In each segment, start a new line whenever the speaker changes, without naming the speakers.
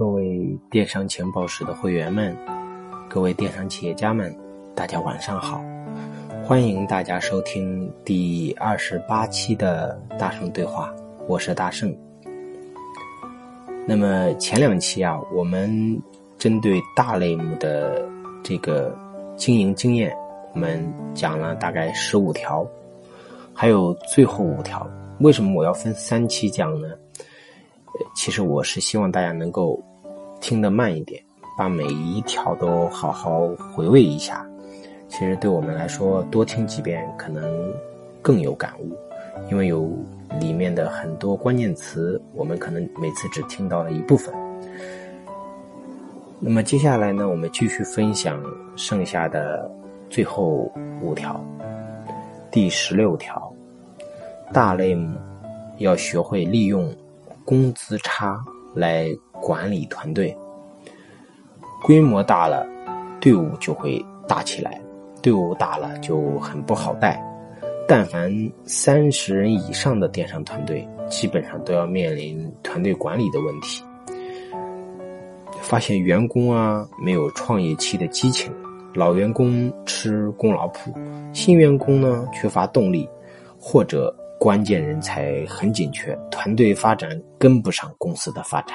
各位电商情报室的会员们，各位电商企业家们，大家晚上好！欢迎大家收听第二十八期的大圣对话，我是大圣。那么前两期啊，我们针对大类目的这个经营经验，我们讲了大概十五条，还有最后五条。为什么我要分三期讲呢？其实我是希望大家能够听得慢一点，把每一条都好好回味一下。其实对我们来说，多听几遍可能更有感悟，因为有里面的很多关键词，我们可能每次只听到了一部分。那么接下来呢，我们继续分享剩下的最后五条。第十六条，大类目要学会利用。工资差来管理团队，规模大了，队伍就会大起来；队伍大了就很不好带。但凡三十人以上的电商团队，基本上都要面临团队管理的问题。发现员工啊没有创业期的激情，老员工吃功劳谱，新员工呢缺乏动力，或者。关键人才很紧缺，团队发展跟不上公司的发展。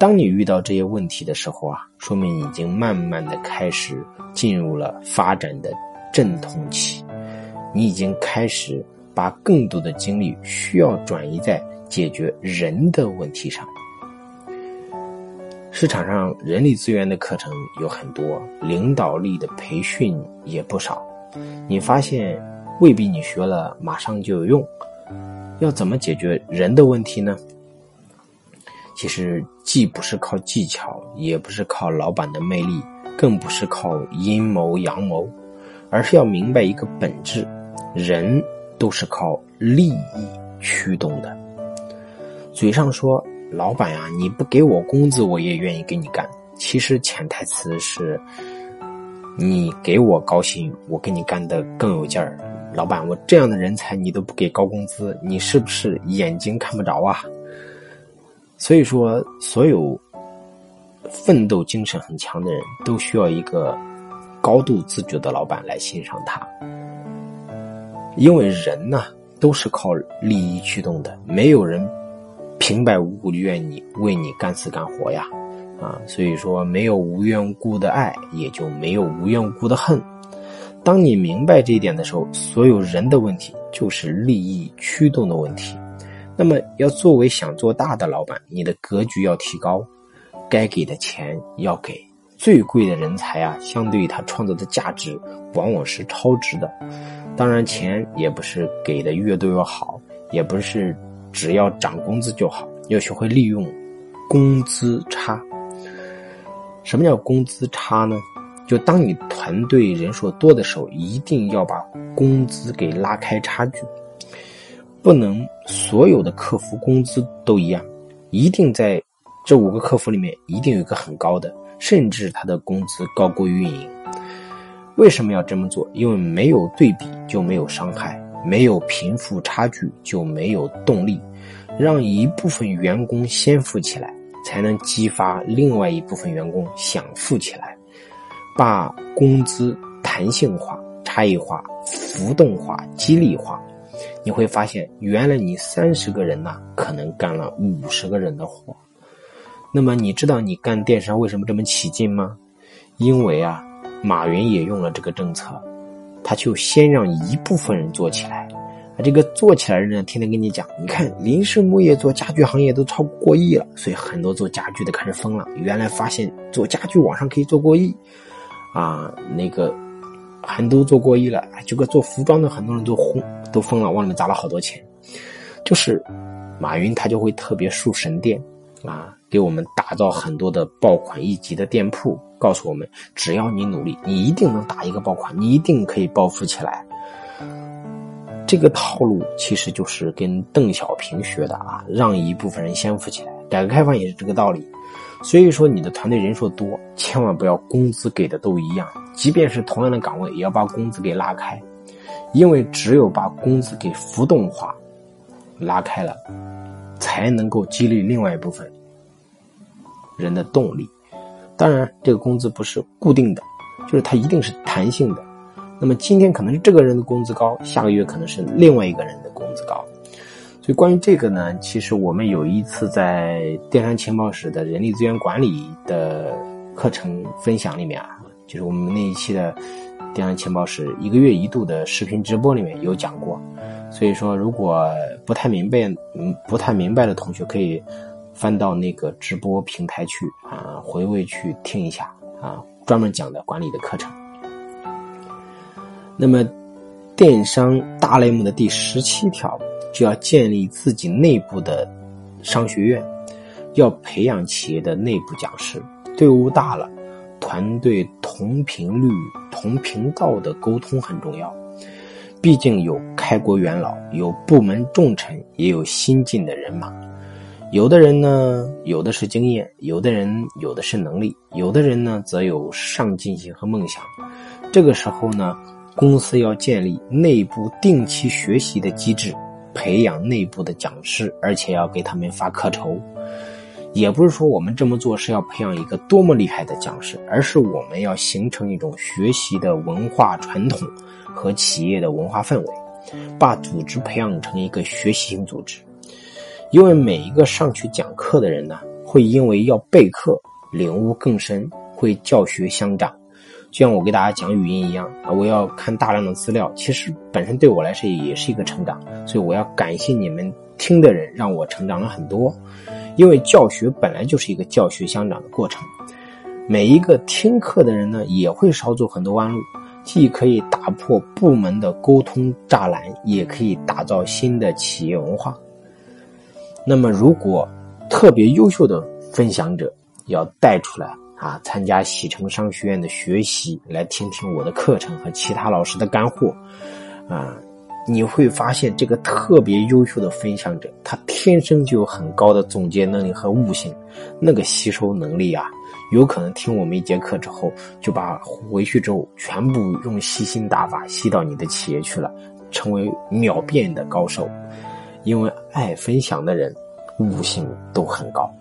当你遇到这些问题的时候啊，说明已经慢慢的开始进入了发展的阵痛期，你已经开始把更多的精力需要转移在解决人的问题上。市场上人力资源的课程有很多，领导力的培训也不少，你发现。未必你学了马上就有用，要怎么解决人的问题呢？其实既不是靠技巧，也不是靠老板的魅力，更不是靠阴谋阳谋，而是要明白一个本质：人都是靠利益驱动的。嘴上说老板呀，你不给我工资，我也愿意给你干。其实潜台词是，你给我高薪，我给你干的更有劲儿。老板，我这样的人才你都不给高工资，你是不是眼睛看不着啊？所以说，所有奋斗精神很强的人都需要一个高度自觉的老板来欣赏他，因为人呢都是靠利益驱动的，没有人平白无故愿意为你干死干活呀，啊，所以说没有无缘无故的爱，也就没有无缘无故的恨。当你明白这一点的时候，所有人的问题就是利益驱动的问题。那么，要作为想做大的老板，你的格局要提高，该给的钱要给。最贵的人才啊，相对于他创造的价值，往往是超值的。当然，钱也不是给的越多越好，也不是只要涨工资就好，要学会利用工资差。什么叫工资差呢？就当你团队人数多的时候，一定要把工资给拉开差距，不能所有的客服工资都一样，一定在这五个客服里面一定有一个很高的，甚至他的工资高过运营。为什么要这么做？因为没有对比就没有伤害，没有贫富差距就没有动力，让一部分员工先富起来，才能激发另外一部分员工想富起来。把工资弹性化、差异化、浮动化、激励化，你会发现，原来你三十个人呢，可能干了五十个人的活。那么，你知道你干电商为什么这么起劲吗？因为啊，马云也用了这个政策，他就先让一部分人做起来，啊，这个做起来的人天天跟你讲，你看林氏木业做家具行业都超过亿了，所以很多做家具的开始疯了。原来发现做家具网上可以做过亿。啊，那个很多做过亿了，这个做服装的很多人都轰都疯了，往里面砸了好多钱。就是马云他就会特别树神殿啊，给我们打造很多的爆款一级的店铺，告诉我们只要你努力，你一定能打一个爆款，你一定可以暴富起来。这个套路其实就是跟邓小平学的啊，让一部分人先富起来。改革开放也是这个道理。所以说，你的团队人数多，千万不要工资给的都一样，即便是同样的岗位，也要把工资给拉开，因为只有把工资给浮动化、拉开了，才能够激励另外一部分人的动力。当然，这个工资不是固定的，就是它一定是弹性的。那么今天可能是这个人的工资高，下个月可能是另外一个人的工资高。所以关于这个呢，其实我们有一次在电商情报室的人力资源管理的课程分享里面啊，就是我们那一期的电商情报室一个月一度的视频直播里面有讲过。所以说，如果不太明白，嗯，不太明白的同学可以翻到那个直播平台去啊，回味去听一下啊，专门讲的管理的课程。那么，电商大类目的第十七条就要建立自己内部的商学院，要培养企业的内部讲师。队伍大了，团队同频率、同频道的沟通很重要。毕竟有开国元老，有部门重臣，也有新进的人马。有的人呢，有的是经验；有的人有的是能力；有的人呢，则有上进心和梦想。这个时候呢。公司要建立内部定期学习的机制，培养内部的讲师，而且要给他们发课酬。也不是说我们这么做是要培养一个多么厉害的讲师，而是我们要形成一种学习的文化传统和企业的文化氛围，把组织培养成一个学习型组织。因为每一个上去讲课的人呢，会因为要备课，领悟更深，会教学相长。就像我给大家讲语音一样啊，我要看大量的资料，其实本身对我来说也是一个成长，所以我要感谢你们听的人，让我成长了很多。因为教学本来就是一个教学相长的过程，每一个听课的人呢，也会少走很多弯路，既可以打破部门的沟通栅栏，也可以打造新的企业文化。那么，如果特别优秀的分享者要带出来。啊，参加喜成商学院的学习，来听听我的课程和其他老师的干货，啊，你会发现这个特别优秀的分享者，他天生就有很高的总结能力和悟性，那个吸收能力啊，有可能听我们一节课之后，就把回去之后全部用吸星大法吸到你的企业去了，成为秒变的高手，因为爱分享的人，悟性都很高。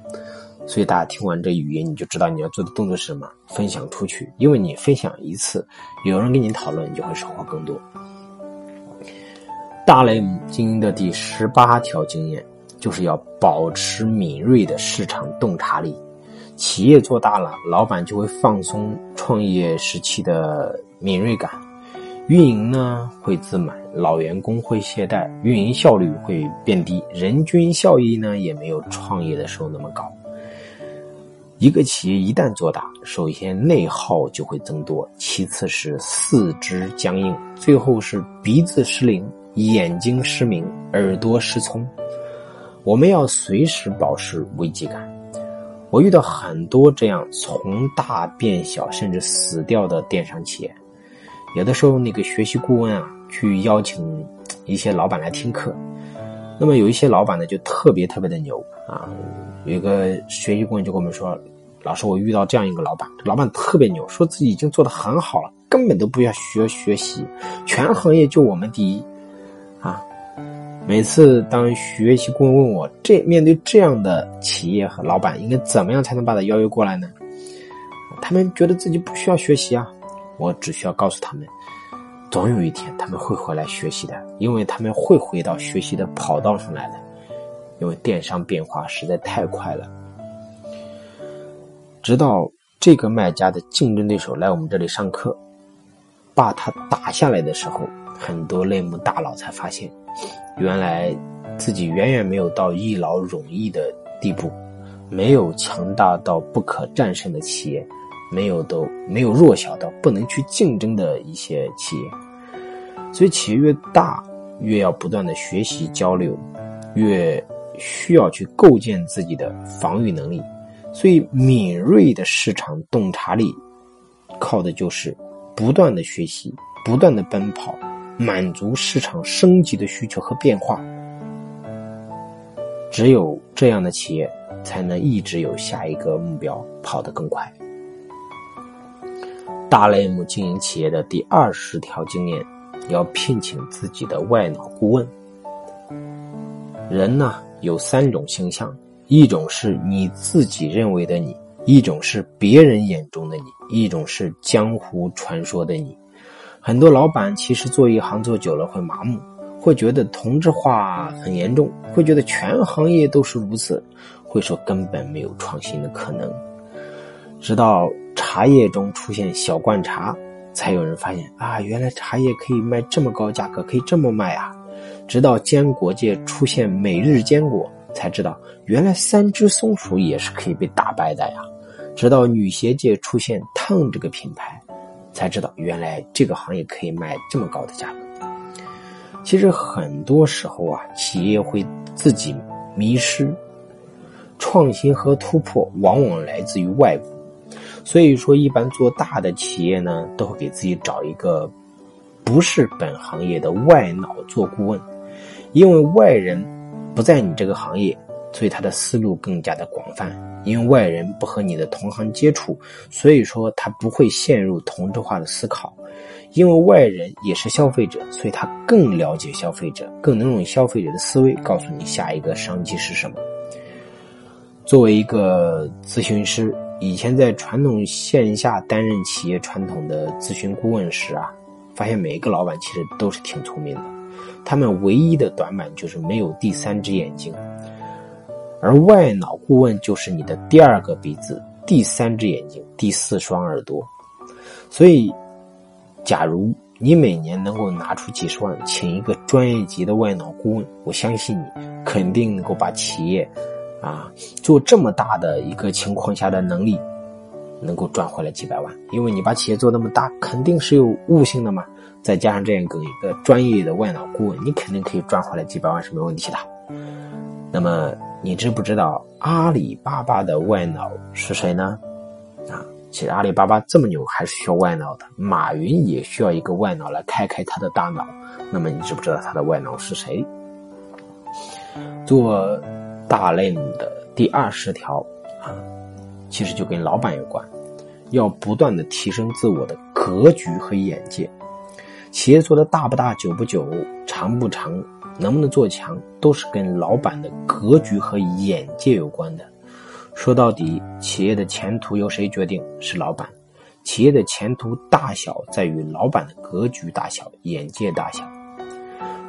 所以大家听完这语音，你就知道你要做的动作是什么，分享出去。因为你分享一次，有人跟你讨论，你就会收获更多。大类经营的第十八条经验，就是要保持敏锐的市场洞察力。企业做大了，老板就会放松创业时期的敏锐感，运营呢会自满，老员工会懈怠，运营效率会变低，人均效益呢也没有创业的时候那么高。一个企业一旦做大，首先内耗就会增多，其次是四肢僵硬，最后是鼻子失灵、眼睛失明、耳朵失聪。我们要随时保持危机感。我遇到很多这样从大变小甚至死掉的电商企业，有的时候那个学习顾问啊，去邀请一些老板来听课，那么有一些老板呢就特别特别的牛啊。有一个学习顾问就跟我们说：“老师，我遇到这样一个老板，老板特别牛，说自己已经做得很好了，根本都不要学学习，全行业就我们第一。”啊，每次当学习顾问问我，这面对这样的企业和老板，应该怎么样才能把他邀约过来呢？他们觉得自己不需要学习啊，我只需要告诉他们，总有一天他们会回来学习的，因为他们会回到学习的跑道上来的。因为电商变化实在太快了，直到这个卖家的竞争对手来我们这里上课，把他打下来的时候，很多类目大佬才发现，原来自己远远没有到一劳永逸的地步，没有强大到不可战胜的企业，没有都没有弱小到不能去竞争的一些企业，所以企业越大，越要不断的学习交流，越。需要去构建自己的防御能力，所以敏锐的市场洞察力，靠的就是不断的学习、不断的奔跑，满足市场升级的需求和变化。只有这样的企业，才能一直有下一个目标，跑得更快。大类目经营企业的第二十条经验，要聘请自己的外脑顾问。人呢？有三种形象，一种是你自己认为的你，一种是别人眼中的你，一种是江湖传说的你。很多老板其实做一行做久了会麻木，会觉得同质化很严重，会觉得全行业都是如此，会说根本没有创新的可能。直到茶叶中出现小罐茶，才有人发现啊，原来茶叶可以卖这么高价格，可以这么卖啊。直到坚果界出现每日坚果，才知道原来三只松鼠也是可以被打败的呀。直到女鞋界出现“烫”这个品牌，才知道原来这个行业可以卖这么高的价格。其实很多时候啊，企业会自己迷失，创新和突破往往来自于外部。所以说，一般做大的企业呢，都会给自己找一个不是本行业的外脑做顾问，因为外人不在你这个行业，所以他的思路更加的广泛。因为外人不和你的同行接触，所以说他不会陷入同质化的思考。因为外人也是消费者，所以他更了解消费者，更能用消费者的思维告诉你下一个商机是什么。作为一个咨询师，以前在传统线下担任企业传统的咨询顾问时啊，发现每一个老板其实都是挺聪明的，他们唯一的短板就是没有第三只眼睛。而外脑顾问就是你的第二个鼻子、第三只眼睛、第四双耳朵。所以，假如你每年能够拿出几十万，请一个专业级的外脑顾问，我相信你肯定能够把企业，啊，做这么大的一个情况下的能力，能够赚回来几百万。因为你把企业做那么大，肯定是有悟性的嘛。再加上这样一个一个专业的外脑顾问，你肯定可以赚回来几百万是没问题的。那么。你知不知道阿里巴巴的外脑是谁呢？啊，其实阿里巴巴这么牛，还是需要外脑的。马云也需要一个外脑来开开他的大脑。那么你知不知道他的外脑是谁？做大类的第二十条啊，其实就跟老板有关，要不断的提升自我的格局和眼界。企业做的大不大、久不久、长不长。能不能做强，都是跟老板的格局和眼界有关的。说到底，企业的前途由谁决定？是老板。企业的前途大小在于老板的格局大小、眼界大小。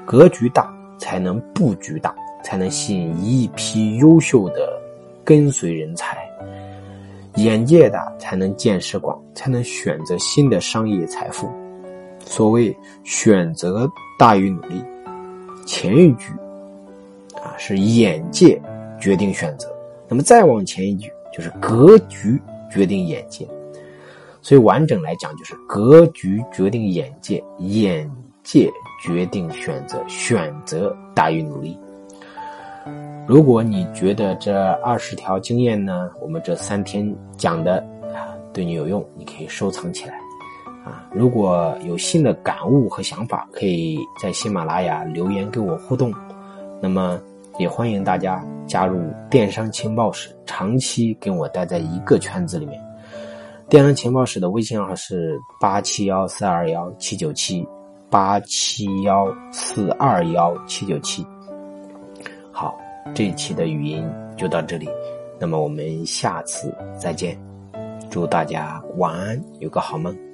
格局大，才能布局大，才能吸引一批优秀的跟随人才；眼界大，才能见识广，才能选择新的商业财富。所谓选择大于努力。前一句啊是眼界决定选择，那么再往前一句就是格局决定眼界，所以完整来讲就是格局决定眼界，眼界决定选择，选择大于努力。如果你觉得这二十条经验呢，我们这三天讲的啊对你有用，你可以收藏起来。啊，如果有新的感悟和想法，可以在喜马拉雅留言跟我互动。那么，也欢迎大家加入电商情报室，长期跟我待在一个圈子里面。电商情报室的微信号是八七幺四二幺七九七八七幺四二幺七九七。好，这一期的语音就到这里，那么我们下次再见。祝大家晚安，有个好梦。